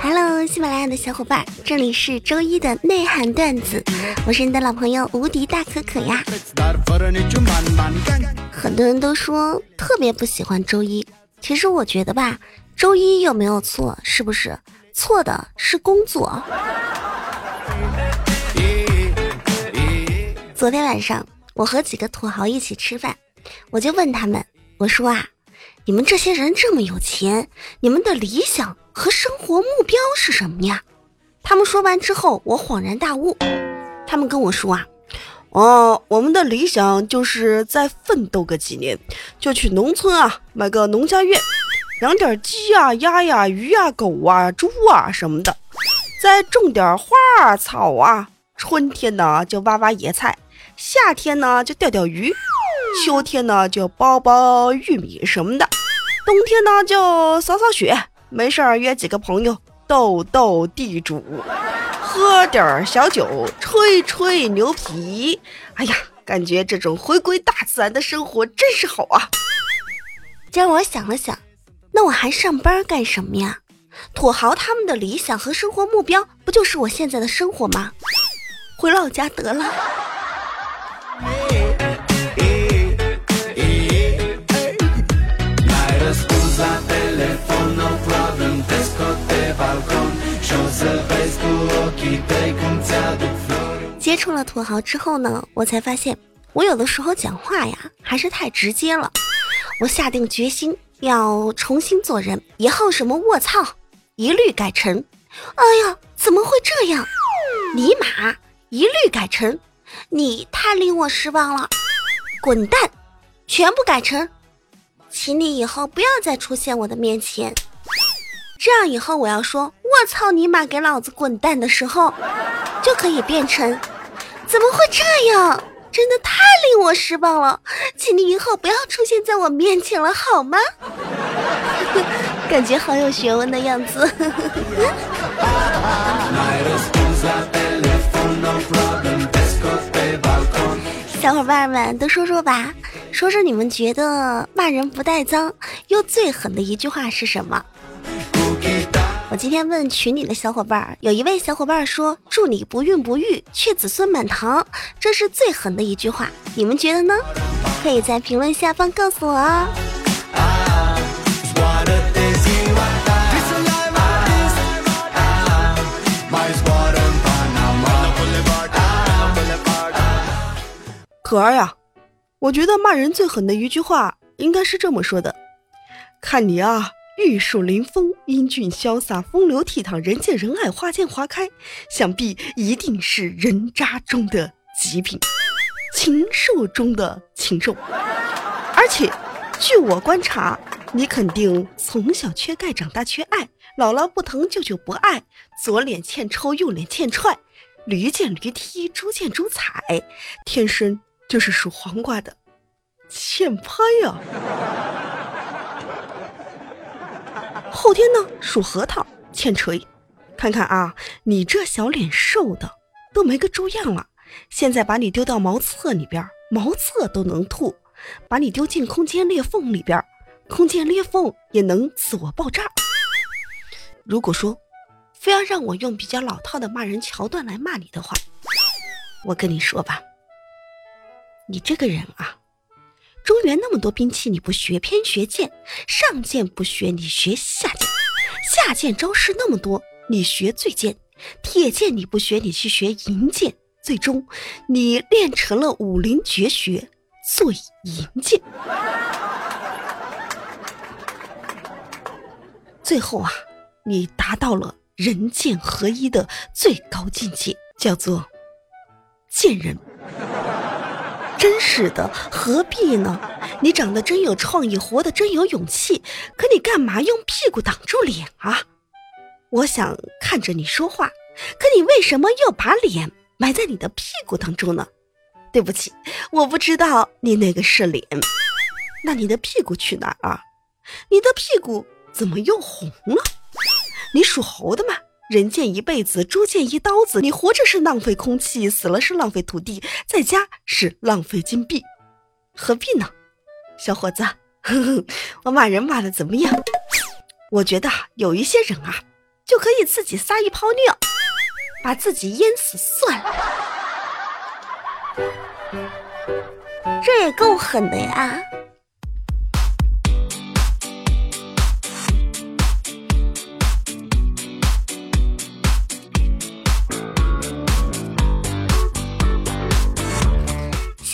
Hello，喜马拉雅的小伙伴，这里是周一的内涵段子，我是你的老朋友无敌大可可呀。很多人都说特别不喜欢周一，其实我觉得吧，周一又没有错，是不是？错的是工作。昨天晚上，我和几个土豪一起吃饭，我就问他们，我说啊，你们这些人这么有钱，你们的理想和生活目标是什么呀？他们说完之后，我恍然大悟，他们跟我说啊，哦，我们的理想就是再奋斗个几年，就去农村啊，买个农家院，养点鸡呀、鸭呀、鱼呀、狗啊、猪啊什么的，再种点花啊、草啊，春天呢就挖挖野菜。夏天呢就钓钓鱼，秋天呢就包包玉米什么的，冬天呢就扫扫雪。没事儿约几个朋友斗斗地主，喝点儿小酒，吹吹牛皮。哎呀，感觉这种回归大自然的生活真是好啊！让我想了想，那我还上班干什么呀？土豪他们的理想和生活目标，不就是我现在的生活吗？回老家得了。接触了土豪之后呢，我才发现我有的时候讲话呀还是太直接了。我下定决心要重新做人，以后什么卧槽一律改成，哎呀怎么会这样？尼玛一律改成。你太令我失望了，滚蛋！全部改成，请你以后不要再出现我的面前。这样以后我要说“我操你妈，给老子滚蛋”的时候，就可以变成“怎么会这样？真的太令我失望了，请你以后不要出现在我面前了，好吗？” 感觉好有学问的样子。小伙伴们都说说吧，说说你们觉得骂人不带脏又最狠的一句话是什么？今天问群里的小伙伴，有一位小伙伴说：“祝你不孕不育，却子孙满堂。”这是最狠的一句话，你们觉得呢？可以在评论下方告诉我哦。可儿呀，我觉得骂人最狠的一句话应该是这么说的：“看你啊，玉树临风，英俊潇洒，风流倜傥，人见人爱，花见花开，想必一定是人渣中的极品，禽兽中的禽兽。而且，据我观察，你肯定从小缺钙，长大缺爱，姥姥不疼，舅舅不爱，左脸欠抽，右脸欠踹，驴见驴踢，猪见猪踩，天生。”就是属黄瓜的，欠拍呀。后天呢，属核桃，欠锤。看看啊，你这小脸瘦的都没个猪样了。现在把你丢到茅厕里边，茅厕都能吐；把你丢进空间裂缝里边，空间裂缝也能自我爆炸。如果说非要让我用比较老套的骂人桥段来骂你的话，我跟你说吧。你这个人啊，中原那么多兵器你不学，偏学剑；上剑不学，你学下剑；下剑招式那么多，你学醉剑；铁剑你不学，你去学银剑。最终，你练成了武林绝学醉银剑。最后啊，你达到了人剑合一的最高境界，叫做剑人。真是的，何必呢？你长得真有创意，活得真有勇气，可你干嘛用屁股挡住脸啊？我想看着你说话，可你为什么又把脸埋在你的屁股当中呢？对不起，我不知道你那个是脸，那你的屁股去哪儿啊？你的屁股怎么又红了？你属猴的吗？人贱一辈子，猪贱一刀子。你活着是浪费空气，死了是浪费土地，在家是浪费金币。何必呢？小伙子，呵呵，我骂人骂的怎么样？我觉得有一些人啊，就可以自己撒一泡尿，把自己淹死算了。这也够狠的呀！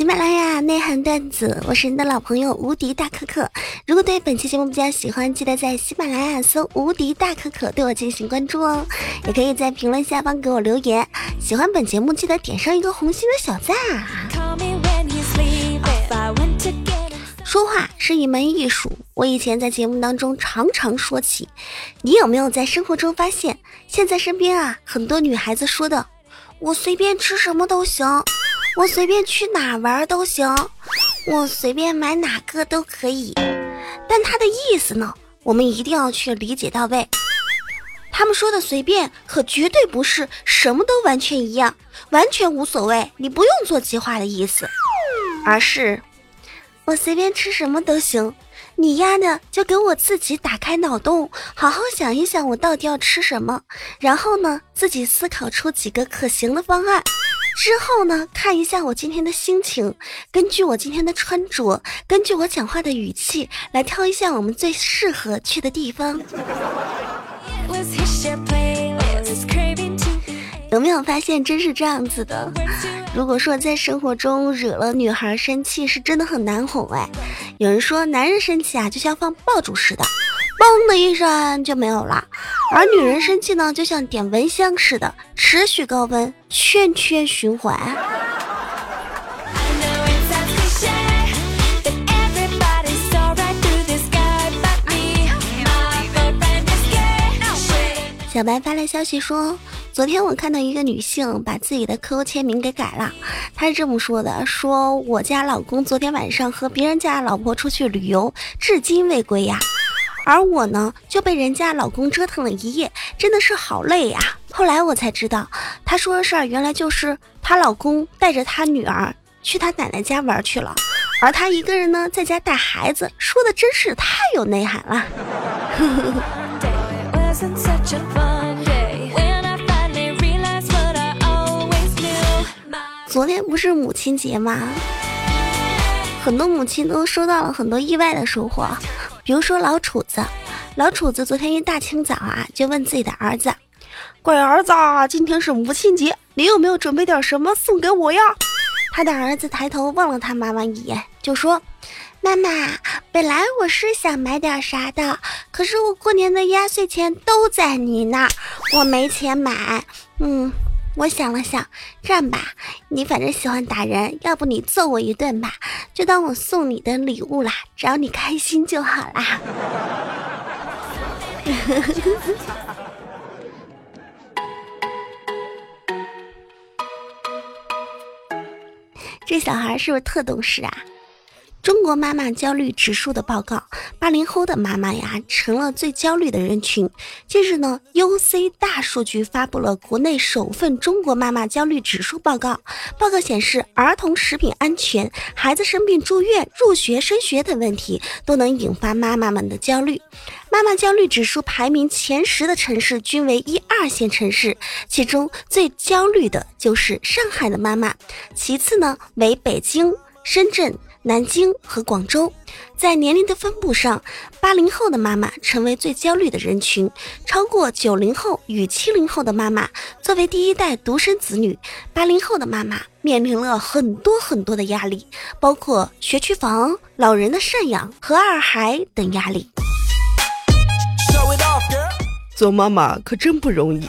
喜马拉雅内涵段子，我是你的老朋友无敌大可可。如果对本期节目比较喜欢，记得在喜马拉雅搜“无敌大可可”对我进行关注哦。也可以在评论下方给我留言。喜欢本节目，记得点上一个红心的小赞。说话是一门艺术，我以前在节目当中常常说起。你有没有在生活中发现，现在身边啊很多女孩子说的“我随便吃什么都行”。我随便去哪玩都行，我随便买哪个都可以，但他的意思呢，我们一定要去理解到位。他们说的随便，可绝对不是什么都完全一样，完全无所谓，你不用做计划的意思，而是我随便吃什么都行。你丫的就给我自己打开脑洞，好好想一想我到底要吃什么，然后呢，自己思考出几个可行的方案。之后呢，看一下我今天的心情，根据我今天的穿着，根据我讲话的语气，来挑一下我们最适合去的地方。有没有发现，真是这样子的？如果说在生活中惹了女孩生气，是真的很难哄哎。有人说，男人生气啊，就像放爆竹似的，嘣的一声就没有了。而女人生气呢，就像点蚊香似的，持续高温，圈圈循环。小白发来消息说，昨天我看到一个女性把自己的 QQ 签名给改了，她是这么说的：说我家老公昨天晚上和别人家老婆出去旅游，至今未归呀。而我呢，就被人家老公折腾了一夜，真的是好累呀。后来我才知道，她说的事儿原来就是她老公带着她女儿去她奶奶家玩去了，而她一个人呢在家带孩子，说的真是太有内涵了。昨天不是母亲节吗？很多母亲都收到了很多意外的收获。比如说老楚子，老楚子昨天一大清早啊，就问自己的儿子：“乖儿子，今天是母亲节，你有没有准备点什么送给我呀？”他的儿子抬头望了他妈妈一眼，就说：“妈妈，本来我是想买点啥的，可是我过年的压岁钱都在你那儿，我没钱买。嗯，我想了想，这样吧，你反正喜欢打人，要不你揍我一顿吧。”就当我送你的礼物啦，只要你开心就好啦。这小孩是不是特懂事啊？中国妈妈焦虑指数的报告，八零后的妈妈呀成了最焦虑的人群。近日呢，UC 大数据发布了国内首份中国妈妈焦虑指数报告。报告显示，儿童食品安全、孩子生病住院、入学升学等问题都能引发妈妈们的焦虑。妈妈焦虑指数排名前十的城市均为一二线城市，其中最焦虑的就是上海的妈妈，其次呢为北京、深圳。南京和广州，在年龄的分布上，八零后的妈妈成为最焦虑的人群，超过九零后与七零后的妈妈。作为第一代独生子女，八零后的妈妈面临了很多很多的压力，包括学区房、老人的赡养和二孩等压力。做妈妈可真不容易。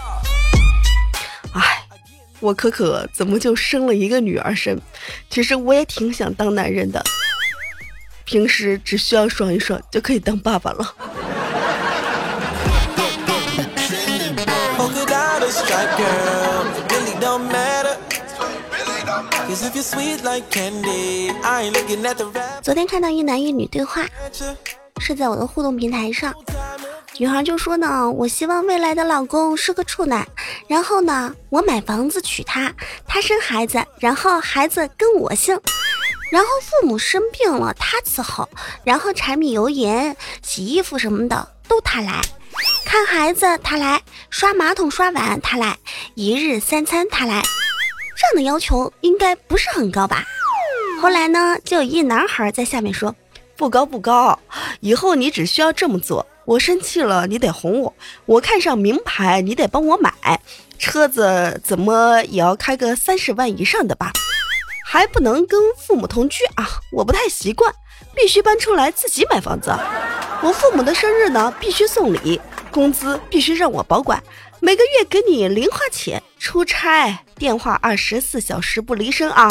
我可可怎么就生了一个女儿身？其实我也挺想当男人的，平时只需要爽一爽就可以当爸爸了。昨天看到一男一女对话，是在我的互动平台上。女孩就说呢，我希望未来的老公是个处男，然后呢，我买房子娶她，她生孩子，然后孩子跟我姓。然后父母生病了她伺候，然后柴米油盐、洗衣服什么的都她来，看孩子她来，刷马桶刷碗她来，一日三餐她来。这样的要求应该不是很高吧？后来呢，就有一男孩在下面说：“不高不高，以后你只需要这么做。我生气了，你得哄我；我看上名牌，你得帮我买。车子怎么也要开个三十万以上的吧？还不能跟父母同居啊，我不太习惯，必须搬出来自己买房子。我父母的生日呢，必须送礼，工资必须让我保管。”每个月给你零花钱，出差电话二十四小时不离身啊，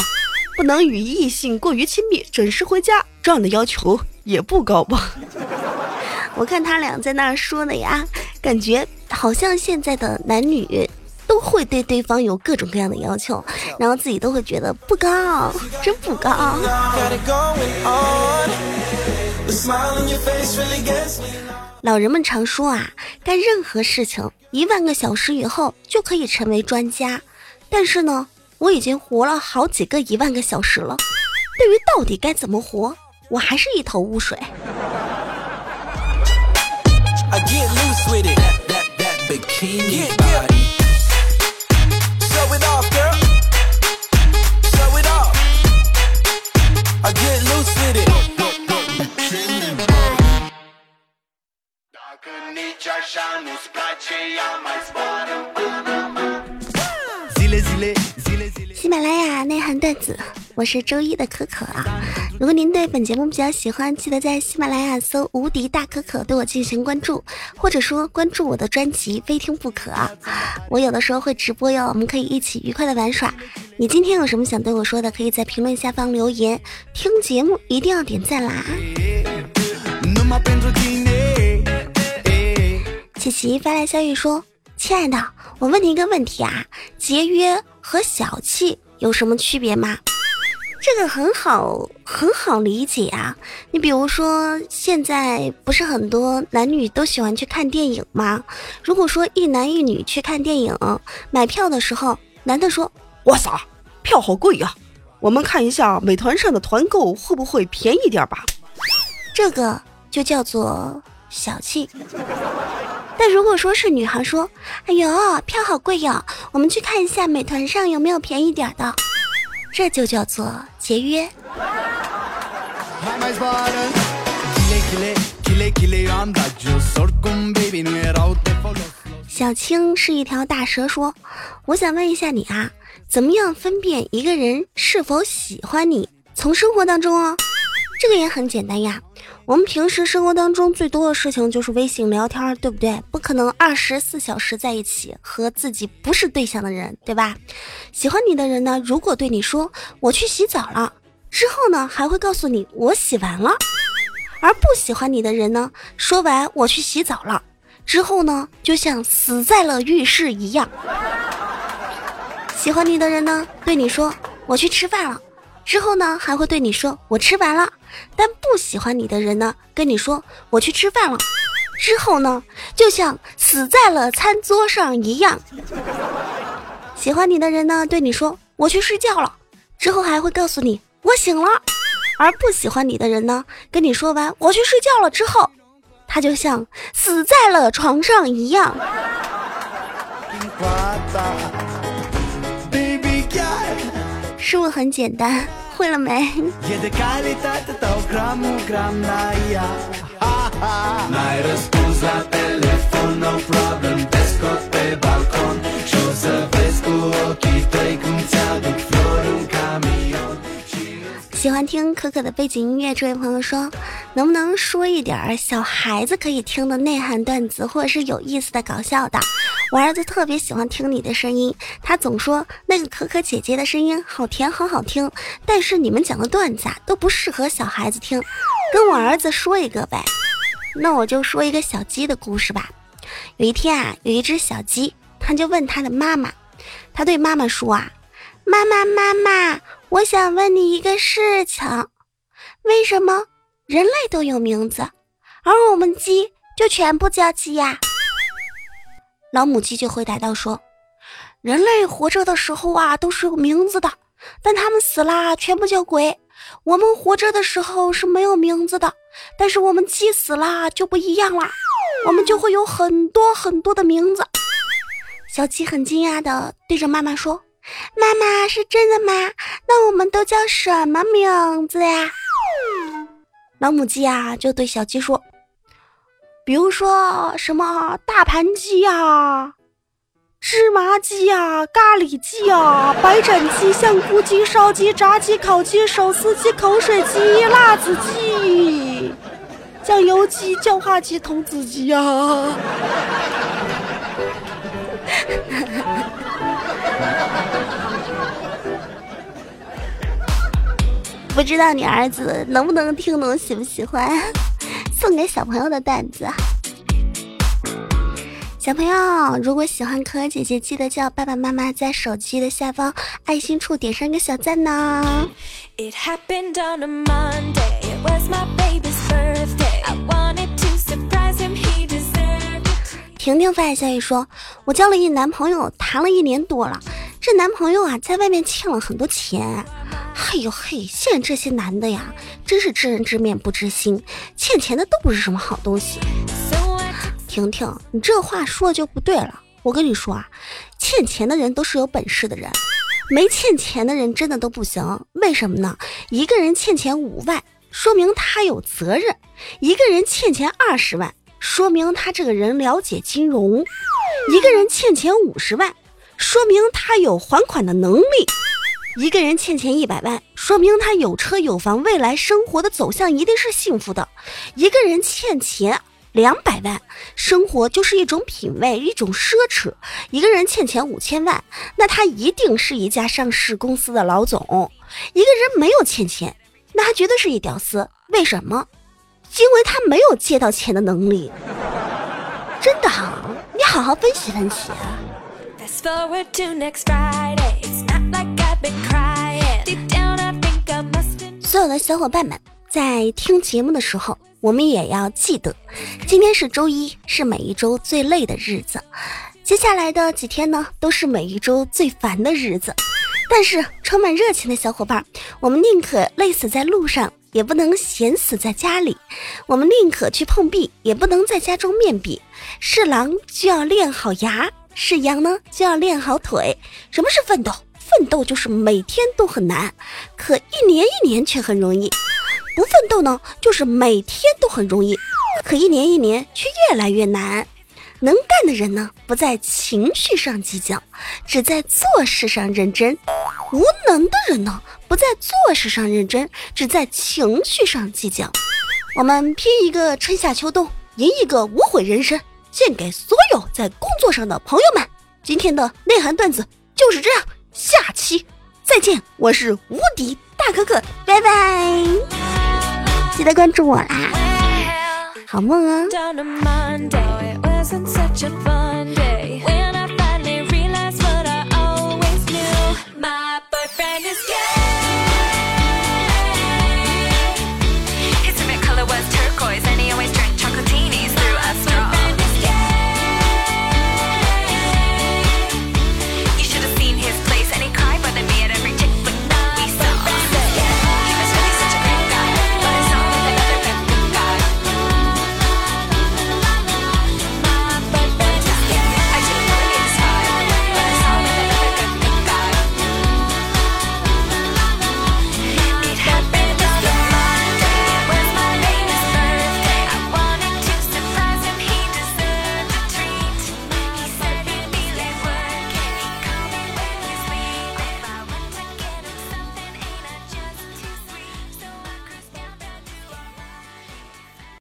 不能与异性过于亲密，准时回家，这样的要求也不高吧？我看他俩在那儿说的呀，感觉好像现在的男女都会对对方有各种各样的要求，然后自己都会觉得不高，真不高。老人们常说啊，干任何事情一万个小时以后就可以成为专家。但是呢，我已经活了好几个一万个小时了，对于到底该怎么活，我还是一头雾水。喜马拉雅内涵段子，我是周一的可可啊。如果您对本节目比较喜欢，记得在喜马拉雅搜“无敌大可可”对我进行关注，或者说关注我的专辑《非听不可》。我有的时候会直播哟，我们可以一起愉快的玩耍。你今天有什么想对我说的，可以在评论下方留言。听节目一定要点赞啦！琪琪发来消息说：“亲爱的，我问你一个问题啊，节约和小气有什么区别吗？”这个很好，很好理解啊。你比如说，现在不是很多男女都喜欢去看电影吗？如果说一男一女去看电影，买票的时候，男的说：“哇塞，票好贵呀，我们看一下美团上的团购会不会便宜点吧？”这个就叫做小气。但如果说是女孩说：“哎呦，票好贵哟，我们去看一下美团上有没有便宜点的。”这就叫做节约。小青是一条大蛇，说：“我想问一下你啊，怎么样分辨一个人是否喜欢你？从生活当中哦，这个也很简单呀。”我们平时生活当中最多的事情就是微信聊天，对不对？不可能二十四小时在一起和自己不是对象的人，对吧？喜欢你的人呢，如果对你说我去洗澡了，之后呢还会告诉你我洗完了；而不喜欢你的人呢，说完我去洗澡了之后呢，就像死在了浴室一样。喜欢你的人呢，对你说我去吃饭了，之后呢还会对你说我吃完了。但不喜欢你的人呢，跟你说我去吃饭了，之后呢，就像死在了餐桌上一样。喜欢你的人呢，对你说我去睡觉了，之后还会告诉你我醒了。而不喜欢你的人呢，跟你说完我去睡觉了之后，他就像死在了床上一样。是不是很简单？Dracul meu E de calitate tău gram gram la ea. N-ai răspuns la telefon, no problem Te scot pe balcon. Și o să vezi cu ochii tăi cum ți-am 喜欢听可可的背景音乐，这位朋友说，能不能说一点小孩子可以听的内涵段子，或者是有意思的、搞笑的？我儿子特别喜欢听你的声音，他总说那个可可姐姐的声音好甜，好好听。但是你们讲的段子啊，都不适合小孩子听，跟我儿子说一个呗。那我就说一个小鸡的故事吧。有一天啊，有一只小鸡，他就问他的妈妈，他对妈妈说啊，妈妈妈妈。我想问你一个事情：为什么人类都有名字，而我们鸡就全部叫鸡呀？老母鸡就回答道：“说，人类活着的时候啊，都是有名字的，但他们死啦，全部叫鬼。我们活着的时候是没有名字的，但是我们鸡死了就不一样了，我们就会有很多很多的名字。小鸡很惊讶的对着妈妈说：“妈妈是真的吗？那我们都叫什么名字呀？”老母鸡啊就对小鸡说：“比如说什么大盘鸡呀。”芝麻鸡呀，咖喱鸡呀，白斩鸡、香菇鸡、烧鸡、炸鸡、烤鸡、手撕鸡、口水鸡、辣子鸡、酱油鸡、叫花鸡、童子鸡呀。不知道你儿子能不能听懂，喜不喜欢？送给小朋友的段子。小朋友，如果喜欢可可姐姐，记得叫爸爸妈妈在手机的下方爱心处点上一个小赞呢。婷婷发来消息说：“我交了一男朋友，谈了一年多了，这男朋友啊，在外面欠了很多钱。嘿呦嘿，现在这些男的呀，真是知人知面不知心，欠钱的都不是什么好东西。”婷婷，你这话说的就不对了。我跟你说啊，欠钱的人都是有本事的人，没欠钱的人真的都不行。为什么呢？一个人欠钱五万，说明他有责任；一个人欠钱二十万，说明他这个人了解金融；一个人欠钱五十万，说明他有还款的能力；一个人欠钱一百万，说明他有车有房，未来生活的走向一定是幸福的。一个人欠钱。两百万，生活就是一种品味，一种奢侈。一个人欠钱五千万，那他一定是一家上市公司的老总。一个人没有欠钱，那他绝对是一屌丝。为什么？因为他没有借到钱的能力。真的，你好好分析分析。啊所有的小伙伴们，在听节目的时候。我们也要记得，今天是周一，是每一周最累的日子。接下来的几天呢，都是每一周最烦的日子。但是充满热情的小伙伴，我们宁可累死在路上，也不能闲死在家里。我们宁可去碰壁，也不能在家中面壁。是狼就要练好牙，是羊呢就要练好腿。什么是奋斗？奋斗就是每天都很难，可一年一年却很容易。不奋斗呢，就是每天都很容易，可一年一年却越来越难。能干的人呢，不在情绪上计较，只在做事上认真；无能的人呢，不在做事上认真，只在情绪上计较。我们拼一个春夏秋冬，赢一个无悔人生，献给所有在工作上的朋友们。今天的内涵段子就是这样，下期再见，我是无敌大可可，拜拜。记得关注我啦，好梦啊！